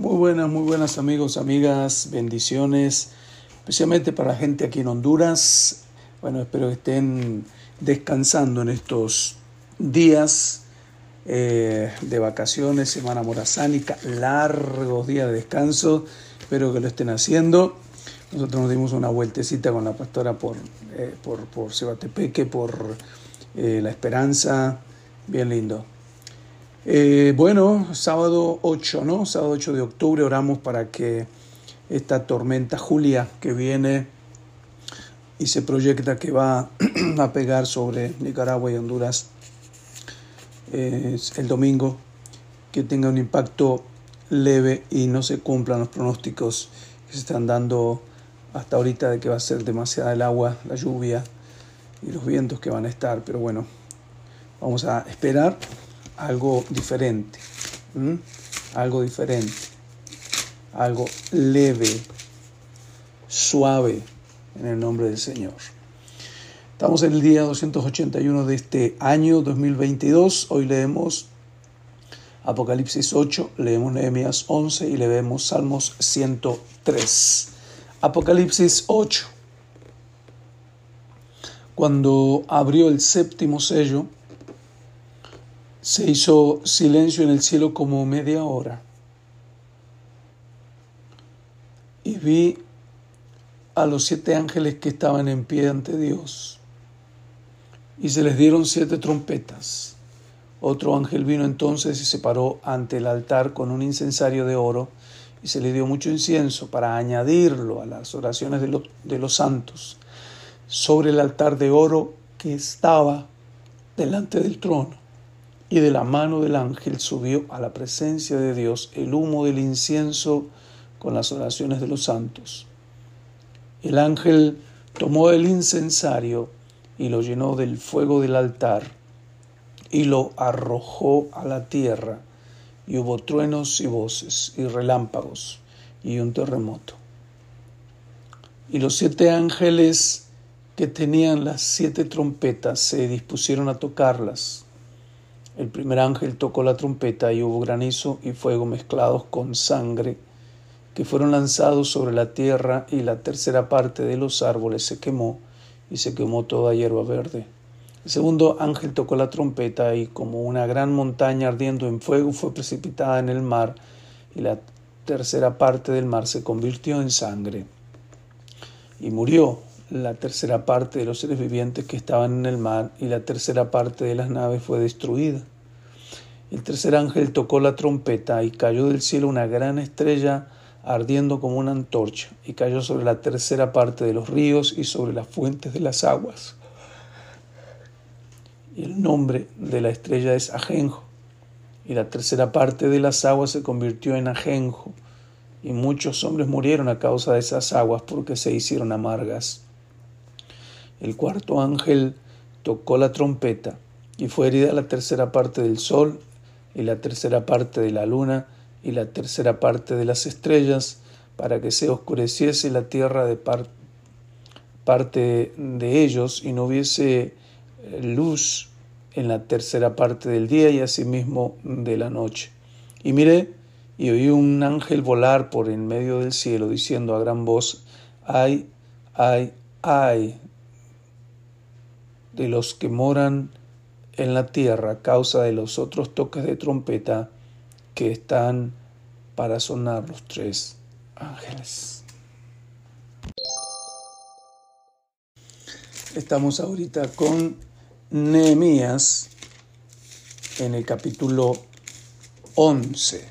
Muy buenas, muy buenas amigos, amigas, bendiciones, especialmente para la gente aquí en Honduras. Bueno, espero que estén descansando en estos días eh, de vacaciones, semana morazánica, largos días de descanso. Espero que lo estén haciendo. Nosotros nos dimos una vueltecita con la pastora por, eh, por, por Cebatepeque, por eh, La Esperanza. Bien lindo. Eh, bueno, sábado 8, ¿no? Sábado 8 de octubre oramos para que esta tormenta Julia que viene y se proyecta que va a pegar sobre Nicaragua y Honduras eh, el domingo, que tenga un impacto leve y no se cumplan los pronósticos que se están dando hasta ahorita de que va a ser demasiada el agua, la lluvia y los vientos que van a estar. Pero bueno, vamos a esperar algo diferente, algo diferente, algo leve, suave, en el nombre del Señor. Estamos en el día 281 de este año 2022. Hoy leemos Apocalipsis 8, leemos Nehemías 11 y leemos Salmos 103. Apocalipsis 8. Cuando abrió el séptimo sello, se hizo silencio en el cielo como media hora. Y vi a los siete ángeles que estaban en pie ante Dios. Y se les dieron siete trompetas. Otro ángel vino entonces y se paró ante el altar con un incensario de oro y se le dio mucho incienso para añadirlo a las oraciones de, de los santos sobre el altar de oro que estaba delante del trono y de la mano del ángel subió a la presencia de Dios el humo del incienso con las oraciones de los santos. El ángel tomó el incensario y lo llenó del fuego del altar y lo arrojó a la tierra y hubo truenos y voces y relámpagos y un terremoto. Y los siete ángeles que tenían las siete trompetas se dispusieron a tocarlas el primer ángel tocó la trompeta y hubo granizo y fuego mezclados con sangre que fueron lanzados sobre la tierra y la tercera parte de los árboles se quemó y se quemó toda hierba verde. El segundo ángel tocó la trompeta y como una gran montaña ardiendo en fuego fue precipitada en el mar y la tercera parte del mar se convirtió en sangre. Y murió la tercera parte de los seres vivientes que estaban en el mar y la tercera parte de las naves fue destruida. El tercer ángel tocó la trompeta y cayó del cielo una gran estrella ardiendo como una antorcha y cayó sobre la tercera parte de los ríos y sobre las fuentes de las aguas. Y el nombre de la estrella es Ajenjo y la tercera parte de las aguas se convirtió en Ajenjo y muchos hombres murieron a causa de esas aguas porque se hicieron amargas. El cuarto ángel tocó la trompeta y fue herida la tercera parte del sol y la tercera parte de la luna y la tercera parte de las estrellas para que se oscureciese la tierra de parte de ellos y no hubiese eh, luz en la tercera parte del día y asimismo de la noche. Y miré y oí un ángel volar por en medio del cielo diciendo a gran voz, ay, ay, ay de los que moran en la tierra a causa de los otros toques de trompeta que están para sonar los tres ángeles. Estamos ahorita con Nehemías en el capítulo 11.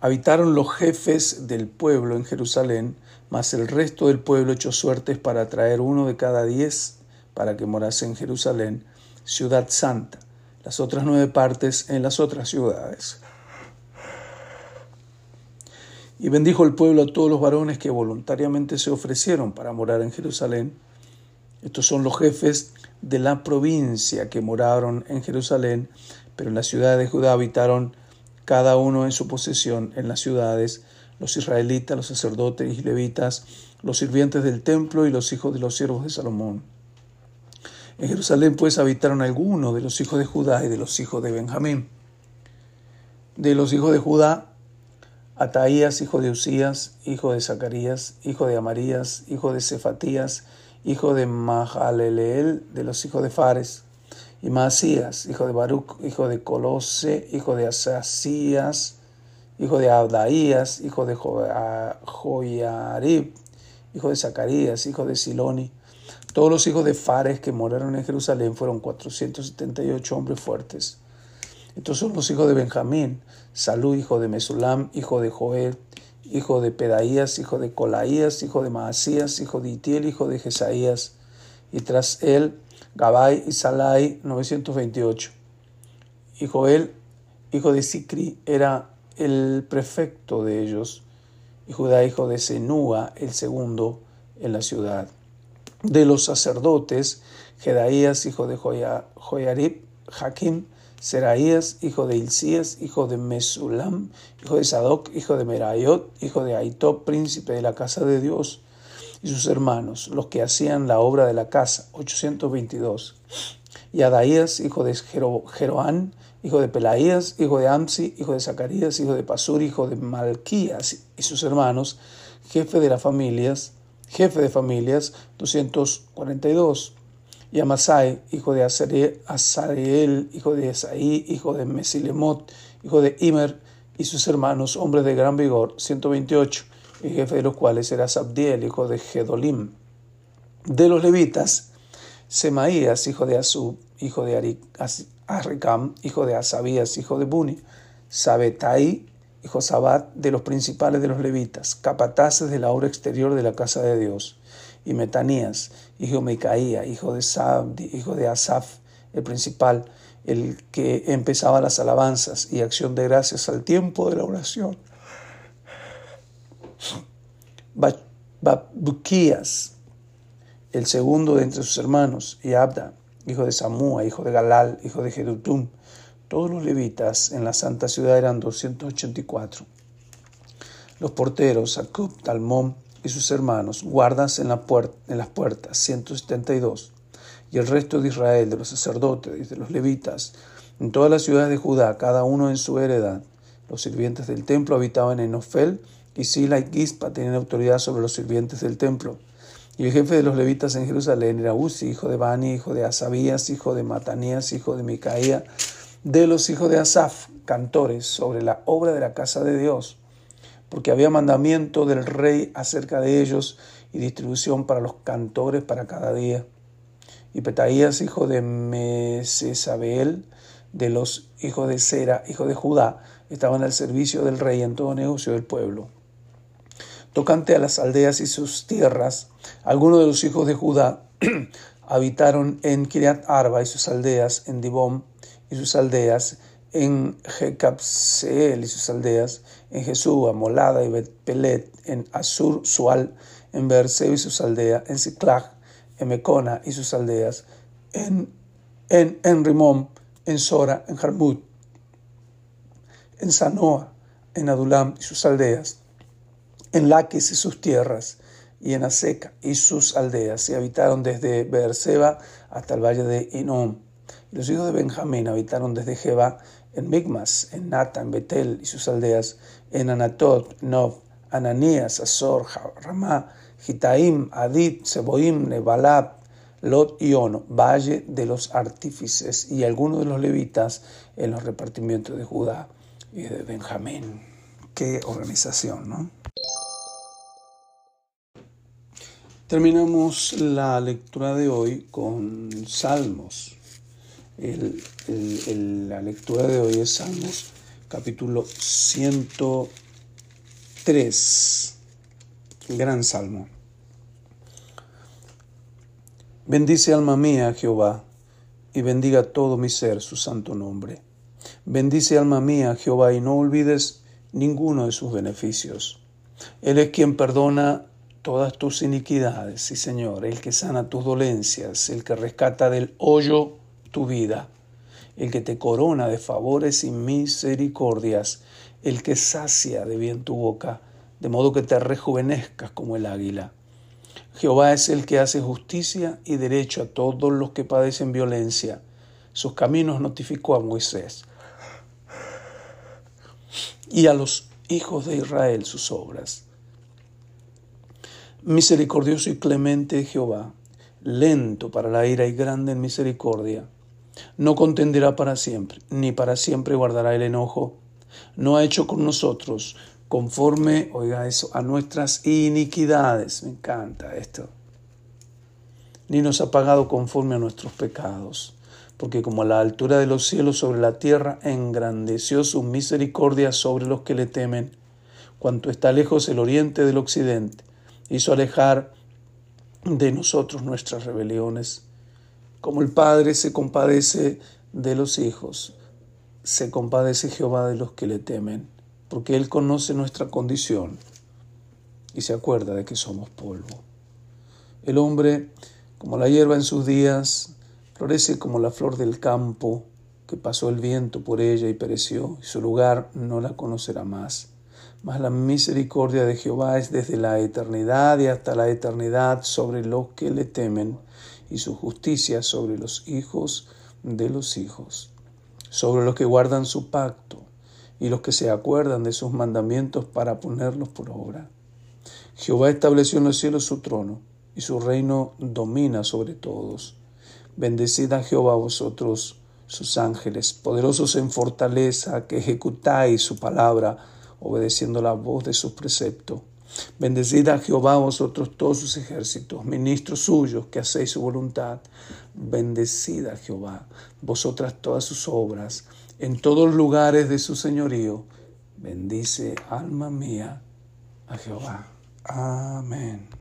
Habitaron los jefes del pueblo en Jerusalén, mas el resto del pueblo echó suertes para traer uno de cada diez para que morase en Jerusalén, ciudad santa, las otras nueve partes en las otras ciudades. Y bendijo el pueblo a todos los varones que voluntariamente se ofrecieron para morar en Jerusalén. Estos son los jefes de la provincia que moraron en Jerusalén, pero en la ciudad de Judá habitaron cada uno en su posesión en las ciudades, los israelitas, los sacerdotes y levitas, los sirvientes del templo y los hijos de los siervos de Salomón. En Jerusalén pues habitaron algunos de los hijos de Judá y de los hijos de Benjamín. De los hijos de Judá, Ataías, hijo de Usías, hijo de Zacarías, hijo de Amarías, hijo de Cefatías, hijo de Mahaleleel, de los hijos de Fares, y Maasías, hijo de Baruch, hijo de Colose, hijo de Asasías, hijo de Abdaías, hijo de Joyarib, hijo de Zacarías, hijo de Siloni. Todos los hijos de Fares que moraron en Jerusalén fueron 478 hombres fuertes. Estos son los hijos de Benjamín, Salú, hijo de Mesulam, hijo de Joel, hijo de Pedaías, hijo de Colaías, hijo de Maasías, hijo de Itiel, hijo de Jesaías, y tras él Gabai y Salai, 928. Y Joel, hijo de Sicri, era el prefecto de ellos, y Judá, hijo de Senúa, el segundo en la ciudad. De los sacerdotes, Jedaías, hijo de Joyarib, Jaquim, Seraías, hijo de Hilcías, hijo de Mesulam, hijo de Sadoc, hijo de Merayot, hijo de Aitob, príncipe de la casa de Dios, y sus hermanos, los que hacían la obra de la casa, 822. Y Adaías, hijo de Jeroán, hijo de Pelaías, hijo de Amsi, hijo de Zacarías, hijo de Pasur, hijo de Malquías, y sus hermanos, jefe de las familias, jefe de familias, 242 y Amasai, hijo de Azareel, hijo de Esaí, hijo de Mesilemot, hijo de Imer, y sus hermanos, hombres de gran vigor, 128, y jefe de los cuales era Sabdiel, hijo de Gedolim. De los levitas, Semaías, hijo de Asub, hijo de Arricam, hijo de Asabías, hijo de Buni, Sabetai, hijo Sabat, de los principales de los levitas, capataces de la obra exterior de la casa de Dios y Metanías, hijo de Micaía, hijo de Sabdi, hijo de Asaf, el principal, el que empezaba las alabanzas y acción de gracias al tiempo de la oración. Babuquías, el segundo de entre sus hermanos, y Abda, hijo de Samúa, hijo de Galal, hijo de Jedutum. Todos los levitas en la santa ciudad eran 284. Los porteros, Acub, Talmón, y sus hermanos, guardas en las puertas, 172, y el resto de Israel, de los sacerdotes y de los levitas, en todas las ciudades de Judá, cada uno en su heredad. Los sirvientes del templo habitaban en Ofel, y Sila y Gispa tenían autoridad sobre los sirvientes del templo. Y el jefe de los levitas en Jerusalén era Uzi, hijo de Bani, hijo de Asabías, hijo de Matanías, hijo de Micaía, de los hijos de Asaf, cantores sobre la obra de la casa de Dios porque había mandamiento del rey acerca de ellos y distribución para los cantores para cada día. Y Petaías, hijo de Mesesabel, de los hijos de Sera, hijo de Judá, estaban al servicio del rey en todo negocio del pueblo. Tocante a las aldeas y sus tierras, algunos de los hijos de Judá habitaron en Kiriat Arba y sus aldeas, en Dibón y sus aldeas, en Jecapseel y sus aldeas, en Jesúa, Molada y Betpelet, en Asur, Sual, en Beerseba y sus aldeas, en Siclag, en Mecona y sus aldeas, en, en, en Rimón, en Sora, en Jarmut, en Sanoa, en Adulam y sus aldeas, en Laquis y sus tierras, y en Aseca y sus aldeas, y habitaron desde Beerseba hasta el valle de Inom. Los hijos de Benjamín habitaron desde Jeba en Migmas, en Nata, en Betel y sus aldeas, en Anatot, Nov, Ananías, Azor, Ramá, Gitaim, Adit, Seboim, Nebalab, Lot y Ono, valle de los artífices, y algunos de los levitas en los repartimientos de Judá y de Benjamín. Qué organización, ¿no? Terminamos la lectura de hoy con Salmos la lectura de hoy es Salmos capítulo 103, gran salmo. Bendice alma mía Jehová, y bendiga todo mi ser su santo nombre. Bendice alma mía Jehová, y no olvides ninguno de sus beneficios. Él es quien perdona todas tus iniquidades, sí Señor, el que sana tus dolencias, el que rescata del hoyo tu vida, el que te corona de favores y misericordias, el que sacia de bien tu boca, de modo que te rejuvenezcas como el águila. Jehová es el que hace justicia y derecho a todos los que padecen violencia. Sus caminos notificó a Moisés. Y a los hijos de Israel, sus obras. Misericordioso y clemente Jehová, lento para la ira y grande en misericordia. No contenderá para siempre, ni para siempre guardará el enojo. No ha hecho con nosotros conforme, oiga eso, a nuestras iniquidades. Me encanta esto. Ni nos ha pagado conforme a nuestros pecados porque como a la altura de los cielos sobre la tierra, engrandeció su misericordia sobre los que le temen, cuanto está lejos el oriente del occidente, hizo alejar de nosotros nuestras rebeliones. Como el Padre se compadece de los hijos, se compadece Jehová de los que le temen, porque Él conoce nuestra condición y se acuerda de que somos polvo. El hombre, como la hierba en sus días, Florece como la flor del campo, que pasó el viento por ella y pereció, y su lugar no la conocerá más. Mas la misericordia de Jehová es desde la eternidad y hasta la eternidad sobre los que le temen, y su justicia sobre los hijos de los hijos, sobre los que guardan su pacto y los que se acuerdan de sus mandamientos para ponerlos por obra. Jehová estableció en los cielos su trono, y su reino domina sobre todos. Bendecid a Jehová vosotros, sus ángeles, poderosos en fortaleza, que ejecutáis su palabra, obedeciendo la voz de su precepto. Bendecid a Jehová vosotros todos sus ejércitos, ministros suyos, que hacéis su voluntad. Bendecid a Jehová, vosotras todas sus obras, en todos los lugares de su señorío. Bendice, alma mía, a Jehová. Amén.